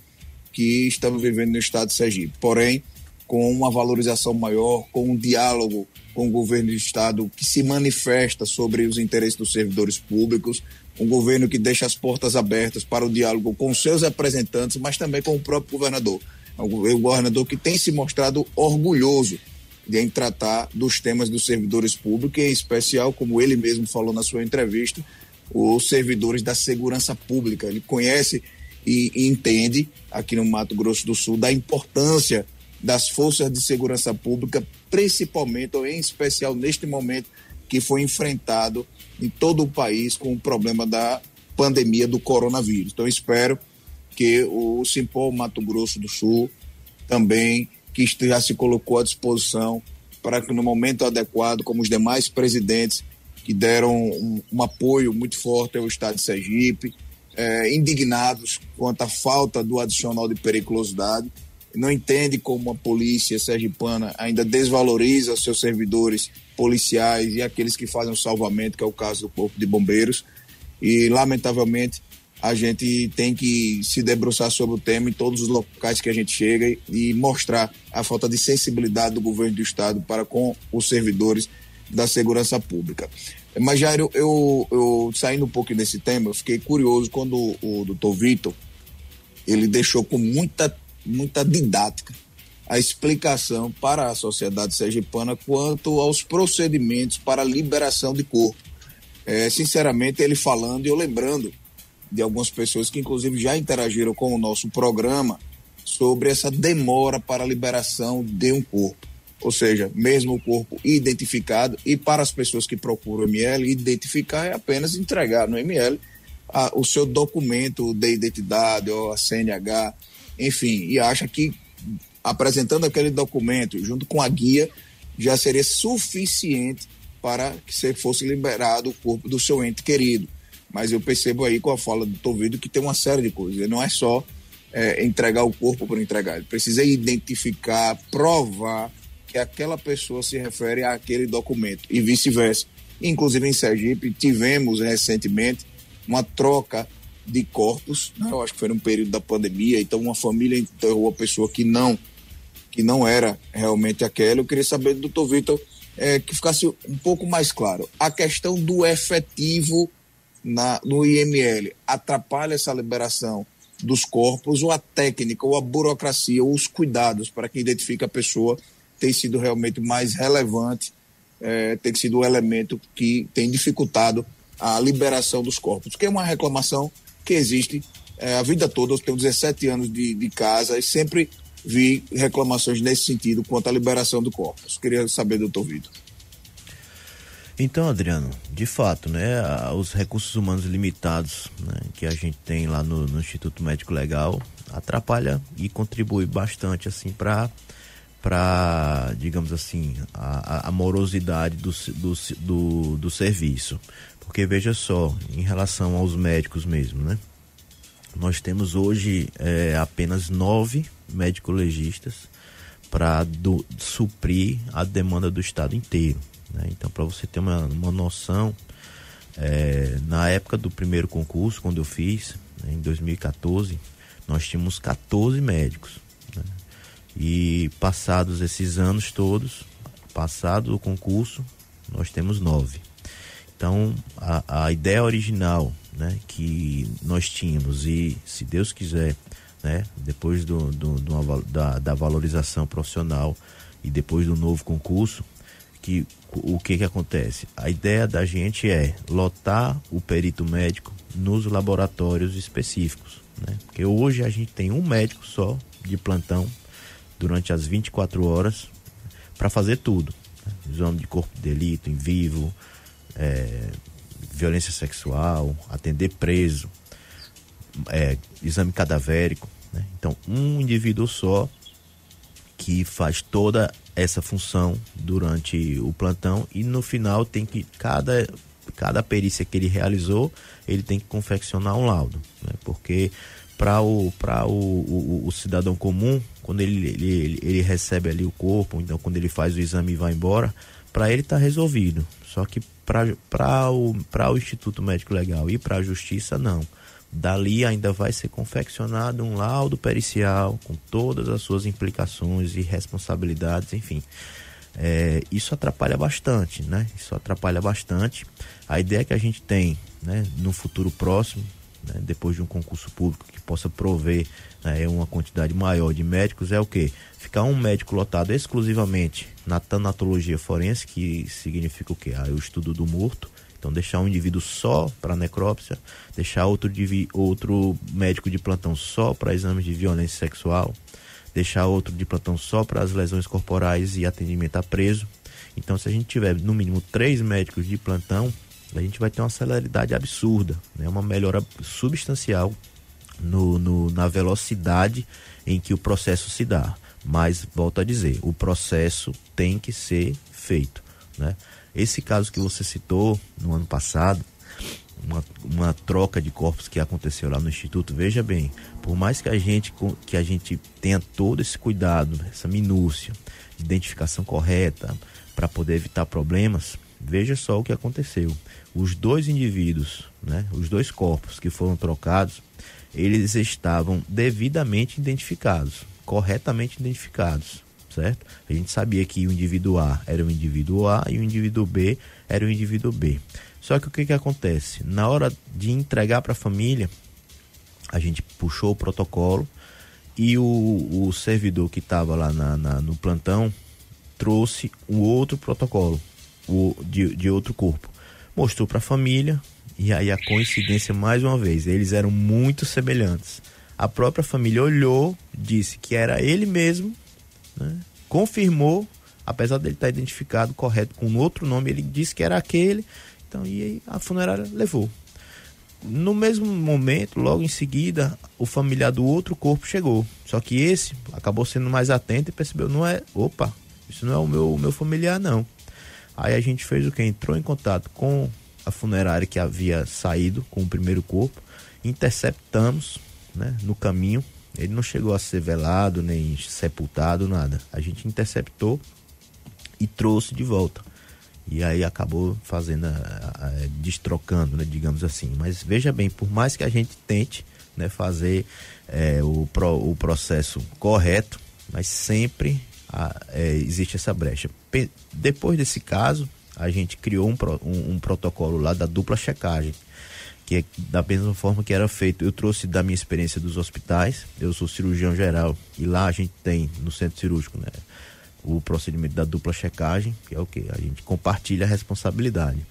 que estamos vivendo no estado de Sergipe, porém com uma valorização maior, com um diálogo com o governo do estado que se manifesta sobre os interesses dos servidores públicos, um governo que deixa as portas abertas para o diálogo com seus representantes, mas também com o próprio governador. É um governador que tem se mostrado orgulhoso em tratar dos temas dos servidores públicos, em especial, como ele mesmo falou na sua entrevista, os servidores da segurança pública. Ele conhece e, e entende, aqui no Mato Grosso do Sul, da importância das forças de segurança pública, principalmente ou em especial neste momento que foi enfrentado em todo o país com o problema da pandemia do coronavírus. Então, espero que o Simpol Mato Grosso do Sul também, que já se colocou à disposição para que no momento adequado, como os demais presidentes que deram um, um apoio muito forte ao Estado de Sergipe, é, indignados quanto à falta do adicional de periculosidade, não entende como a polícia sergipana ainda desvaloriza seus servidores policiais e aqueles que fazem o salvamento, que é o caso do Corpo de Bombeiros. E, lamentavelmente, a gente tem que se debruçar sobre o tema em todos os locais que a gente chega e mostrar a falta de sensibilidade do governo do Estado para com os servidores da segurança pública. Mas, Jairo, eu, eu saindo um pouco desse tema, eu fiquei curioso quando o, o doutor Vitor ele deixou com muita muita didática a explicação para a sociedade sergipana quanto aos procedimentos para liberação de corpo. É, sinceramente, ele falando e eu lembrando de algumas pessoas que, inclusive, já interagiram com o nosso programa sobre essa demora para a liberação de um corpo. Ou seja, mesmo o corpo identificado, e para as pessoas que procuram o ML, identificar é apenas entregar no ML a, o seu documento de identidade, ou a CNH, enfim, e acha que apresentando aquele documento junto com a guia já seria suficiente para que você fosse liberado o corpo do seu ente querido. Mas eu percebo aí com a fala do Tovido que tem uma série de coisas. Não é só é, entregar o corpo por entregar. Ele precisa identificar, provar que aquela pessoa se refere àquele documento e vice-versa. Inclusive em Sergipe tivemos recentemente uma troca de corpos, né? eu acho que foi num período da pandemia, então uma família enterrou a pessoa que não que não era realmente aquela. Eu queria saber do doutor Vitor é, que ficasse um pouco mais claro. A questão do efetivo na, no IML atrapalha essa liberação dos corpos ou a técnica ou a burocracia ou os cuidados para que identifique a pessoa tem sido realmente mais relevante, é, tem sido o elemento que tem dificultado a liberação dos corpos, que é uma reclamação que existe é, a vida toda. Eu tenho 17 anos de, de casa e sempre vi reclamações nesse sentido quanto à liberação do corpus. Queria saber, doutor Vitor. Então, Adriano, de fato, né, os recursos humanos limitados né, que a gente tem lá no, no, Instituto Médico Legal atrapalha e contribui bastante assim para para digamos assim a, a morosidade do, do, do, do serviço porque veja só em relação aos médicos mesmo né nós temos hoje é, apenas nove médico-legistas para suprir a demanda do estado inteiro. Né? Então, para você ter uma, uma noção, é, na época do primeiro concurso, quando eu fiz, né, em 2014, nós tínhamos 14 médicos. Né? E passados esses anos todos, passado o concurso, nós temos nove. Então, a, a ideia original né, que nós tínhamos, e se Deus quiser, né, depois do, do, do da, da valorização profissional e depois do novo concurso, que o que que acontece? A ideia da gente é lotar o perito médico nos laboratórios específicos, né? Porque hoje a gente tem um médico só de plantão durante as 24 horas para fazer tudo. Né? Exame de corpo de delito em vivo, é, violência sexual, atender preso, é, exame cadavérico. Né? Então, um indivíduo só que faz toda essa função durante o plantão e no final tem que cada cada perícia que ele realizou ele tem que confeccionar um laudo né? porque para o para o, o, o, cidadão comum quando ele, ele, ele recebe ali o corpo então quando ele faz o exame e vai embora para ele está resolvido só que para o para o Instituto Médico Legal e para a Justiça não Dali ainda vai ser confeccionado um laudo pericial com todas as suas implicações e responsabilidades, enfim. É, isso atrapalha bastante, né? Isso atrapalha bastante. A ideia que a gente tem, né, no futuro próximo, né, depois de um concurso público que possa prover né, uma quantidade maior de médicos, é o que? Ficar um médico lotado exclusivamente na tanatologia forense, que significa o quê? Ah, o estudo do morto, então, deixar um indivíduo só para necrópsia, deixar outro, outro médico de plantão só para exames de violência sexual, deixar outro de plantão só para as lesões corporais e atendimento a preso. Então, se a gente tiver no mínimo três médicos de plantão, a gente vai ter uma celeridade absurda, né? uma melhora substancial no, no, na velocidade em que o processo se dá. Mas, volto a dizer, o processo tem que ser feito. Né? Esse caso que você citou no ano passado, uma, uma troca de corpos que aconteceu lá no instituto, veja bem, por mais que a gente que a gente tenha todo esse cuidado, essa minúcia, identificação correta para poder evitar problemas, veja só o que aconteceu. Os dois indivíduos, né, os dois corpos que foram trocados, eles estavam devidamente identificados, corretamente identificados certo? A gente sabia que o indivíduo A era o indivíduo A e o indivíduo B era o indivíduo B. Só que o que, que acontece? Na hora de entregar para a família, a gente puxou o protocolo e o, o servidor que estava lá na, na, no plantão trouxe um outro protocolo o, de, de outro corpo. Mostrou para a família e aí a coincidência mais uma vez, eles eram muito semelhantes. A própria família olhou, disse que era ele mesmo né? confirmou, apesar dele estar identificado correto com outro nome, ele disse que era aquele, então e a funerária levou. No mesmo momento, logo em seguida, o familiar do outro corpo chegou. Só que esse acabou sendo mais atento e percebeu, não é, opa, isso não é o meu, o meu familiar não. Aí a gente fez o que? Entrou em contato com a funerária que havia saído com o primeiro corpo, interceptamos né, no caminho ele não chegou a ser velado, nem sepultado, nada. A gente interceptou e trouxe de volta. E aí acabou fazendo, a, a, destrocando, né, digamos assim. Mas veja bem, por mais que a gente tente né, fazer é, o, pro, o processo correto, mas sempre a, é, existe essa brecha. Pe depois desse caso, a gente criou um, um, um protocolo lá da dupla checagem que é da mesma forma que era feito. Eu trouxe da minha experiência dos hospitais, eu sou cirurgião geral e lá a gente tem no centro cirúrgico, né, o procedimento da dupla checagem, que é o que a gente compartilha a responsabilidade.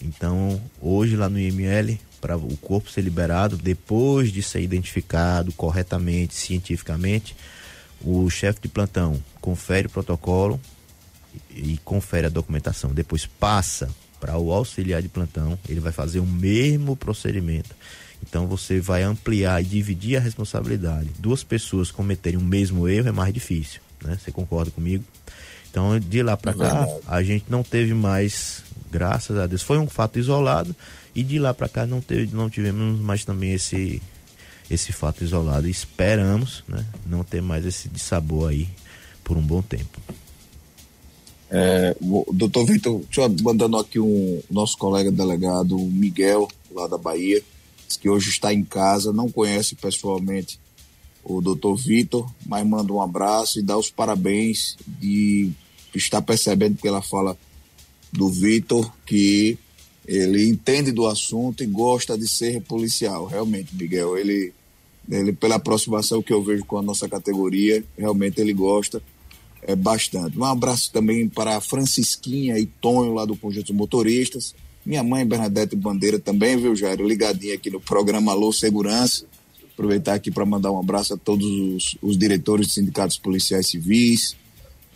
Então, hoje lá no IML, para o corpo ser liberado, depois de ser identificado corretamente, cientificamente, o chefe de plantão confere o protocolo e confere a documentação. Depois passa para o auxiliar de plantão, ele vai fazer o mesmo procedimento. Então você vai ampliar e dividir a responsabilidade. Duas pessoas cometerem o mesmo erro é mais difícil, né? Você concorda comigo? Então de lá para cá a gente não teve mais, graças a Deus, foi um fato isolado e de lá para cá não teve, não tivemos mais também esse esse fato isolado. esperamos, né, não ter mais esse sabor aí por um bom tempo. É, doutor Vitor, deixa eu mandando aqui um nosso colega delegado, Miguel, lá da Bahia, que hoje está em casa, não conhece pessoalmente o doutor Vitor, mas manda um abraço e dá os parabéns de estar percebendo pela fala do Vitor que ele entende do assunto e gosta de ser policial. Realmente, Miguel, ele, ele pela aproximação que eu vejo com a nossa categoria, realmente ele gosta é, bastante. Um abraço também para a Francisquinha e Tonho lá do Conjunto Motoristas. Minha mãe, Bernadette Bandeira, também, viu, Jairo? Ligadinha aqui no programa Alô Segurança. Aproveitar aqui para mandar um abraço a todos os, os diretores de sindicatos policiais civis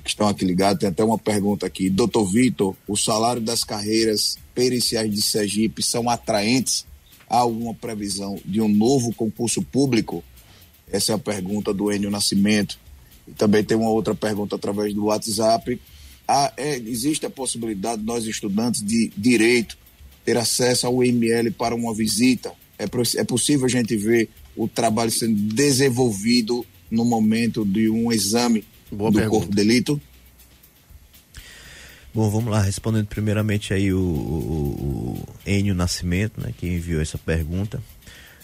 que estão aqui ligados. Tem até uma pergunta aqui. Doutor Vitor, o salário das carreiras periciais de Sergipe são atraentes? Há alguma previsão de um novo concurso público? Essa é a pergunta do Enio Nascimento. Também tem uma outra pergunta através do WhatsApp. Há, é, existe a possibilidade de nós, estudantes de direito, ter acesso ao IML para uma visita? É, é possível a gente ver o trabalho sendo desenvolvido no momento de um exame Boa do pergunta. corpo de delito? Bom, vamos lá, respondendo primeiramente aí o, o, o Enio Nascimento, né, que enviou essa pergunta.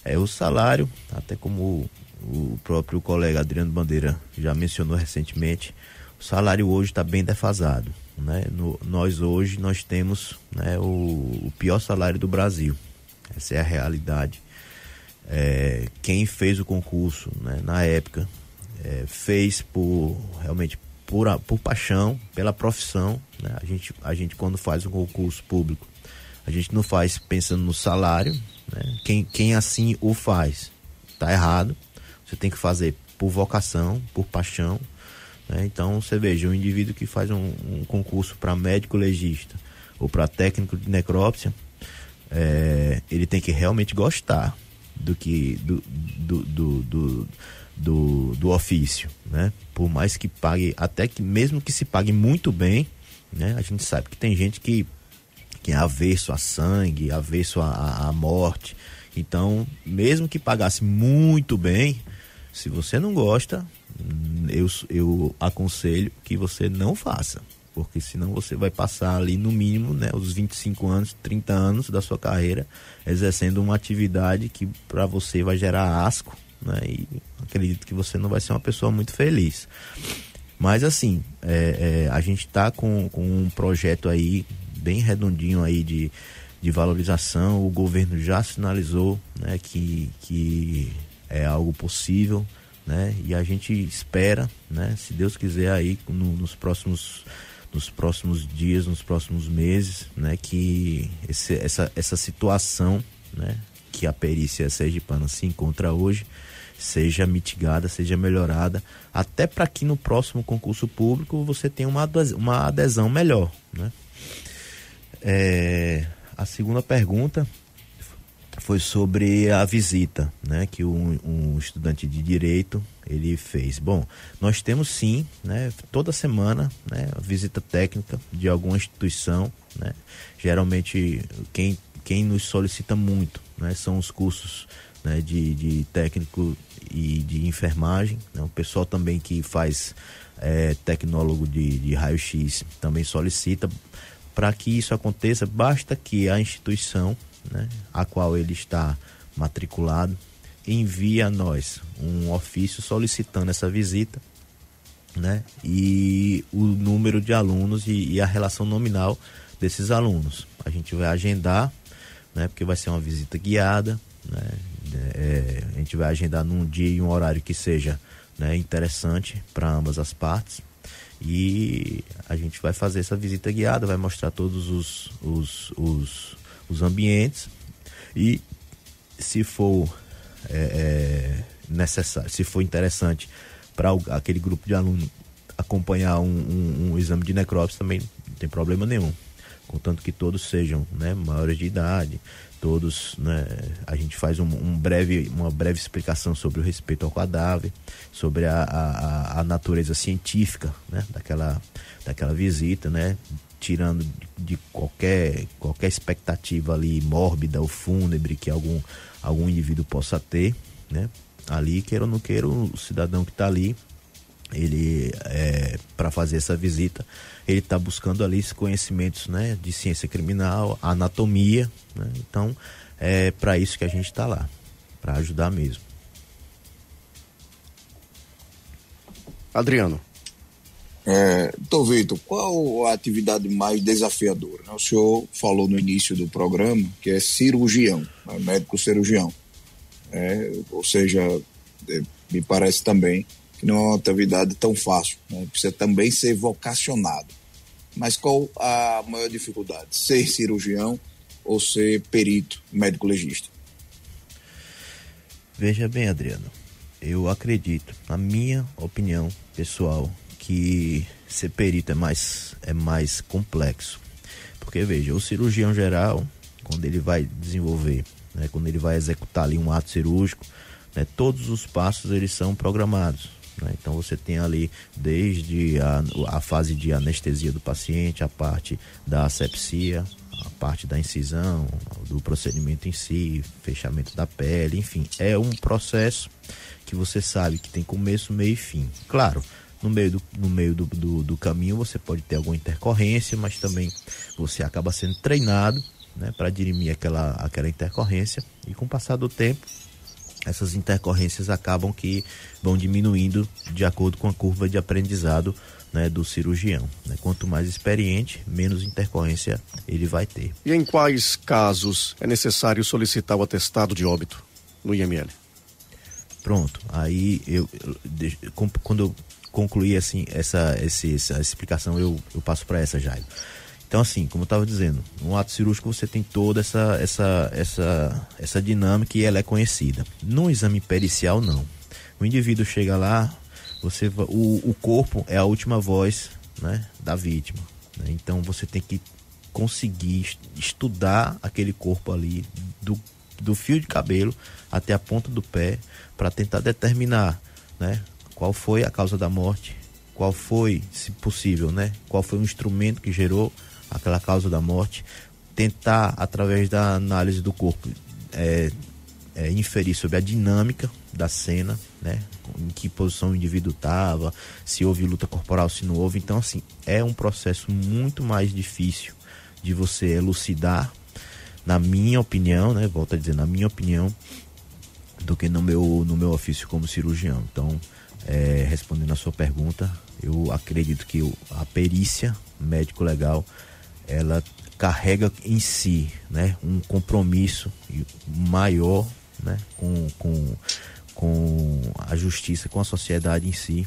É o salário, até como o próprio colega Adriano Bandeira já mencionou recentemente, o salário hoje está bem defasado. Né? No, nós hoje nós temos né, o, o, pior salário do Brasil. Essa é a realidade. É, quem fez o concurso né, na época é, fez por realmente por, por paixão, pela profissão. Né? A, gente, a gente quando faz um concurso público, a gente não faz pensando no salário. Né? Quem, quem assim o faz, está errado. Você tem que fazer por vocação, por paixão. Né? Então você veja, um indivíduo que faz um, um concurso para médico legista ou para técnico de necrópsia, é, ele tem que realmente gostar do que do, do, do, do, do, do ofício, né? Por mais que pague, até que mesmo que se pague muito bem, né? A gente sabe que tem gente que, que é avesso a sangue, avesso a, a morte. Então, mesmo que pagasse muito bem, se você não gosta, eu, eu aconselho que você não faça. Porque senão você vai passar ali no mínimo né, os 25 anos, 30 anos da sua carreira exercendo uma atividade que para você vai gerar asco, né? E acredito que você não vai ser uma pessoa muito feliz. Mas assim, é, é, a gente está com, com um projeto aí bem redondinho aí de, de valorização. O governo já sinalizou né, que, que é algo possível, né? E a gente espera, né? Se Deus quiser aí no, nos próximos nos próximos dias, nos próximos meses, né? Que esse, essa, essa situação, né? Que a perícia sergipana se encontra hoje seja mitigada, seja melhorada, até para que no próximo concurso público você tenha uma adesão, uma adesão melhor, né? É, a segunda pergunta foi sobre a visita, né, que um, um, estudante de direito ele fez. Bom, nós temos sim, né, toda semana, né, visita técnica de alguma instituição, né. Geralmente quem quem nos solicita muito, né, são os cursos né, de, de técnico e de enfermagem, né, o pessoal também que faz é, tecnólogo de, de raio-x também solicita. Para que isso aconteça, basta que a instituição né, a qual ele está matriculado, envia a nós um ofício solicitando essa visita, né, e o número de alunos e, e a relação nominal desses alunos. A gente vai agendar, né, porque vai ser uma visita guiada, né, é, a gente vai agendar num dia e um horário que seja né, interessante para ambas as partes. E a gente vai fazer essa visita guiada, vai mostrar todos os, os, os os ambientes e se for é, é, necessário, se for interessante para aquele grupo de alunos acompanhar um, um, um, exame de necrópsia também não tem problema nenhum, contanto que todos sejam né, maiores de idade, todos, né, a gente faz um, um, breve, uma breve explicação sobre o respeito ao cadáver, sobre a, a, a natureza científica né, daquela, daquela visita, né, tirando de qualquer, qualquer expectativa ali mórbida ou fúnebre que algum, algum indivíduo possa ter, né? Ali, queira ou não queira, o cidadão que está ali, ele é, para fazer essa visita ele está buscando ali esses conhecimentos né, de ciência criminal, anatomia. Né? Então, é para isso que a gente está lá, para ajudar mesmo. Adriano. É, Doutor Vitor, qual a atividade mais desafiadora? O senhor falou no início do programa que é cirurgião, né? médico cirurgião. É, ou seja, é, me parece também que não é uma atividade tão fácil, né? precisa também ser vocacionado. Mas qual a maior dificuldade? Ser cirurgião ou ser perito, médico legista? Veja bem, Adriano, eu acredito, na minha opinião pessoal, que ser perito é mais, é mais complexo. Porque veja, o cirurgião geral, quando ele vai desenvolver, né, quando ele vai executar ali um ato cirúrgico, né, todos os passos eles são programados. Né? Então você tem ali desde a, a fase de anestesia do paciente, a parte da asepsia, a parte da incisão, do procedimento em si, fechamento da pele, enfim, é um processo que você sabe que tem começo, meio e fim. Claro, no meio do, no meio do, do, do caminho você pode ter alguma intercorrência, mas também você acaba sendo treinado né, para dirimir aquela, aquela intercorrência e com o passar do tempo essas intercorrências acabam que vão diminuindo de acordo com a curva de aprendizado né, do cirurgião. Né? Quanto mais experiente, menos intercorrência ele vai ter. E em quais casos é necessário solicitar o atestado de óbito no IML? Pronto, aí eu, eu quando eu concluir assim essa, essa, essa explicação eu, eu passo para essa Jairo. Então, assim, como eu estava dizendo, no ato cirúrgico você tem toda essa, essa, essa, essa dinâmica e ela é conhecida. No exame pericial, não. O indivíduo chega lá, você o, o corpo é a última voz né, da vítima. Né? Então você tem que conseguir estudar aquele corpo ali, do, do fio de cabelo até a ponta do pé, para tentar determinar né, qual foi a causa da morte, qual foi, se possível, né, qual foi o instrumento que gerou aquela causa da morte, tentar, através da análise do corpo, é, é, inferir sobre a dinâmica da cena, né? Em que posição o indivíduo estava, se houve luta corporal, se não houve. Então, assim, é um processo muito mais difícil de você elucidar, na minha opinião, né? Volto a dizer, na minha opinião, do que no meu, no meu ofício como cirurgião. Então, é, respondendo a sua pergunta, eu acredito que a perícia médico-legal ela carrega em si né, um compromisso maior né, com, com, com a justiça, com a sociedade em si,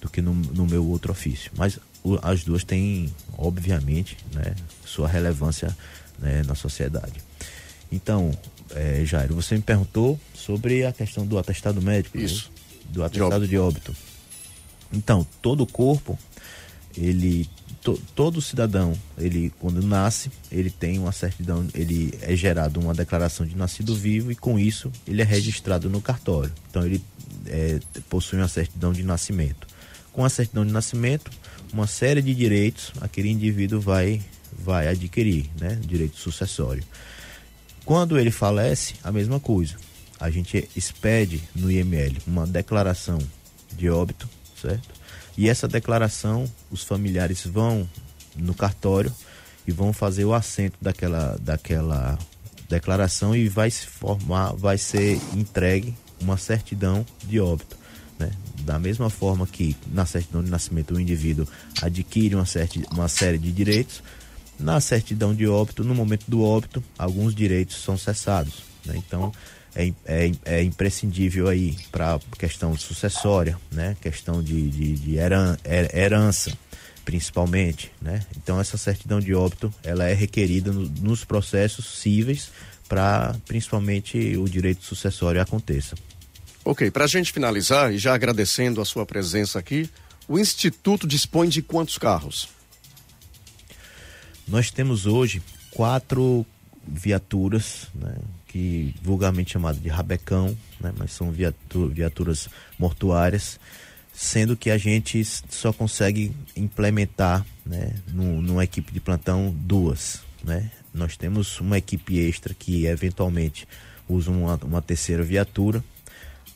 do que no, no meu outro ofício. Mas o, as duas têm, obviamente, né, sua relevância né, na sociedade. Então, é, Jairo, você me perguntou sobre a questão do atestado médico. Né? Isso. Do atestado de óbito. de óbito. Então, todo o corpo, ele to, todo cidadão, ele quando nasce, ele tem uma certidão, ele é gerado uma declaração de nascido vivo e com isso ele é registrado no cartório. Então ele é, possui uma certidão de nascimento. Com a certidão de nascimento, uma série de direitos aquele indivíduo vai vai adquirir, né? Direito sucessório. Quando ele falece, a mesma coisa. A gente expede no IML uma declaração de óbito, certo? E essa declaração, os familiares vão no cartório e vão fazer o assento daquela, daquela declaração e vai se formar, vai ser entregue uma certidão de óbito. Né? Da mesma forma que na certidão de nascimento o indivíduo adquire uma, certi, uma série de direitos, na certidão de óbito, no momento do óbito, alguns direitos são cessados. Né? Então, é, é, é imprescindível aí para questão sucessória, né? Questão de, de, de heran, herança, principalmente, né? Então essa certidão de óbito ela é requerida no, nos processos cíveis para principalmente o direito sucessório aconteça. Ok, para a gente finalizar e já agradecendo a sua presença aqui, o Instituto dispõe de quantos carros? Nós temos hoje quatro viaturas, né, que vulgarmente chamado de rabecão, né, mas são viatu viaturas mortuárias, sendo que a gente só consegue implementar né, numa equipe de plantão duas. Né? Nós temos uma equipe extra que eventualmente usa uma, uma terceira viatura,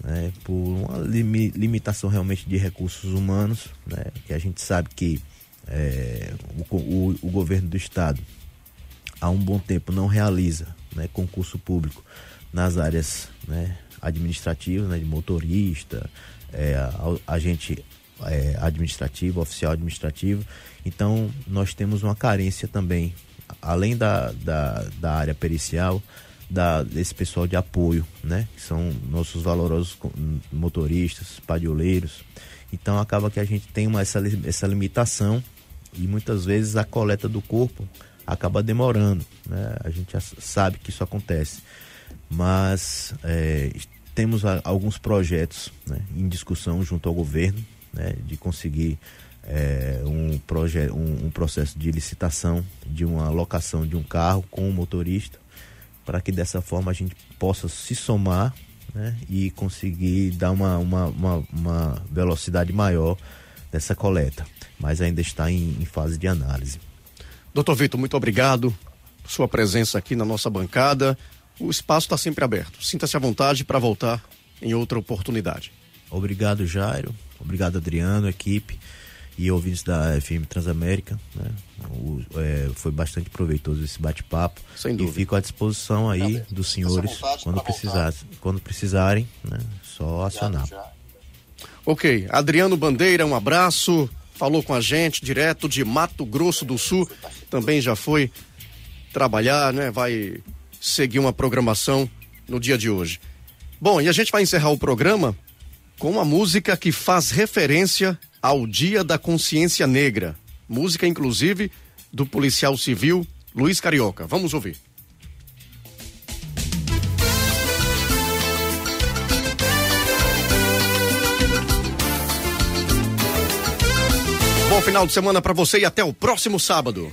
né, por uma limi limitação realmente de recursos humanos, né, que a gente sabe que é, o, o, o, governo do estado há um bom tempo não realiza né, concurso público nas áreas né, administrativas, né, de motorista, é, agente é, administrativo, oficial administrativo. Então, nós temos uma carência também, além da, da, da área pericial, da, desse pessoal de apoio, né? Que são nossos valorosos motoristas, padioleiros. Então, acaba que a gente tem uma, essa, essa limitação e muitas vezes a coleta do corpo acaba demorando, né? A gente já sabe que isso acontece. Mas é, temos a, alguns projetos né, em discussão junto ao governo né, de conseguir é, um, projeto, um, um, processo de licitação de uma locação de um carro com o um motorista para que dessa forma a gente possa se somar né, e conseguir dar uma, uma, uma, uma, velocidade maior dessa coleta. Mas ainda está em, em fase de análise. Doutor Vitor, muito obrigado por sua presença aqui na nossa bancada. O espaço está sempre aberto. Sinta-se à vontade para voltar em outra oportunidade. Obrigado, Jairo. Obrigado, Adriano, equipe e ouvintes da FM Transamérica. Né? O, é, foi bastante proveitoso esse bate-papo. Sem dúvida. E fico à disposição aí dos senhores quando, precisar, quando precisarem, né? só acionar. Ok, Adriano Bandeira, um abraço. Falou com a gente direto de Mato Grosso do Sul. Também já foi trabalhar, né? Vai seguir uma programação no dia de hoje. Bom, e a gente vai encerrar o programa com uma música que faz referência ao Dia da Consciência Negra. Música, inclusive, do policial civil Luiz Carioca. Vamos ouvir. Bom final de semana para você e até o próximo sábado.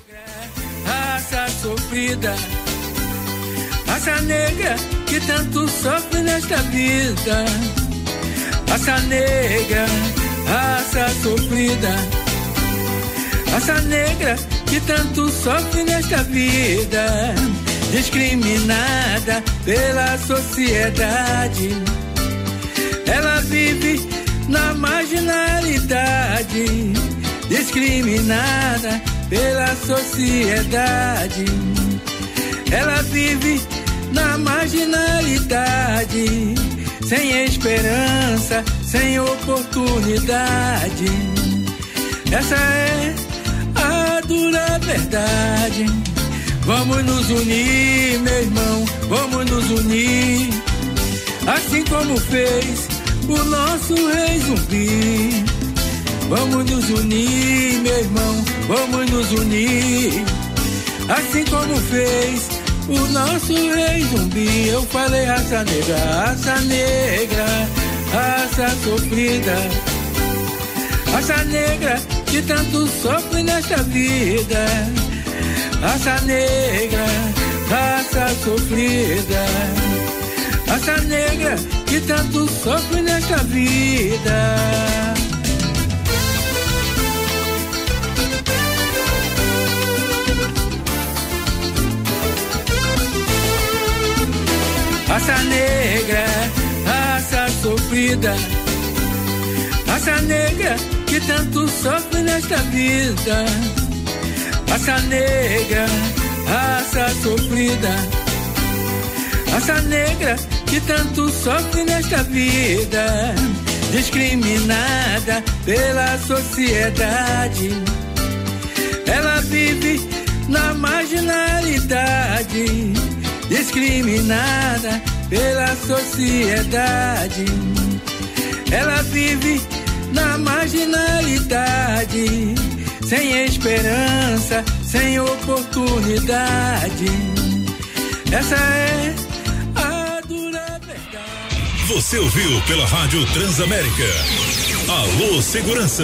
Raça sofrida, raça negra que tanto sofre nesta vida raça negra, raça sofrida, raça negra que tanto sofre nesta vida, discriminada pela sociedade. Ela vive na marginalidade, discriminada pela sociedade. Ela vive na marginalidade sem esperança, sem oportunidade. Essa é a dura verdade. Vamos nos unir, meu irmão, vamos nos unir. Assim como fez o nosso rei zumbi. Vamos nos unir, meu irmão, vamos nos unir. Assim como fez o nosso rei zumbi, eu falei raça negra, raça negra, raça sofrida. Raça negra que tanto sofre nesta vida. Raça negra, raça sofrida. Raça negra que tanto sofre nesta vida. Raça negra, raça sofrida. Raça negra que tanto sofre nesta vida. Raça negra, raça sofrida. Raça negra que tanto sofre nesta vida. Discriminada pela sociedade. Ela vive na marginalidade discriminada pela sociedade. Ela vive na marginalidade, sem esperança, sem oportunidade. Essa é a dura verdade. Você ouviu pela Rádio Transamérica. Alô Segurança.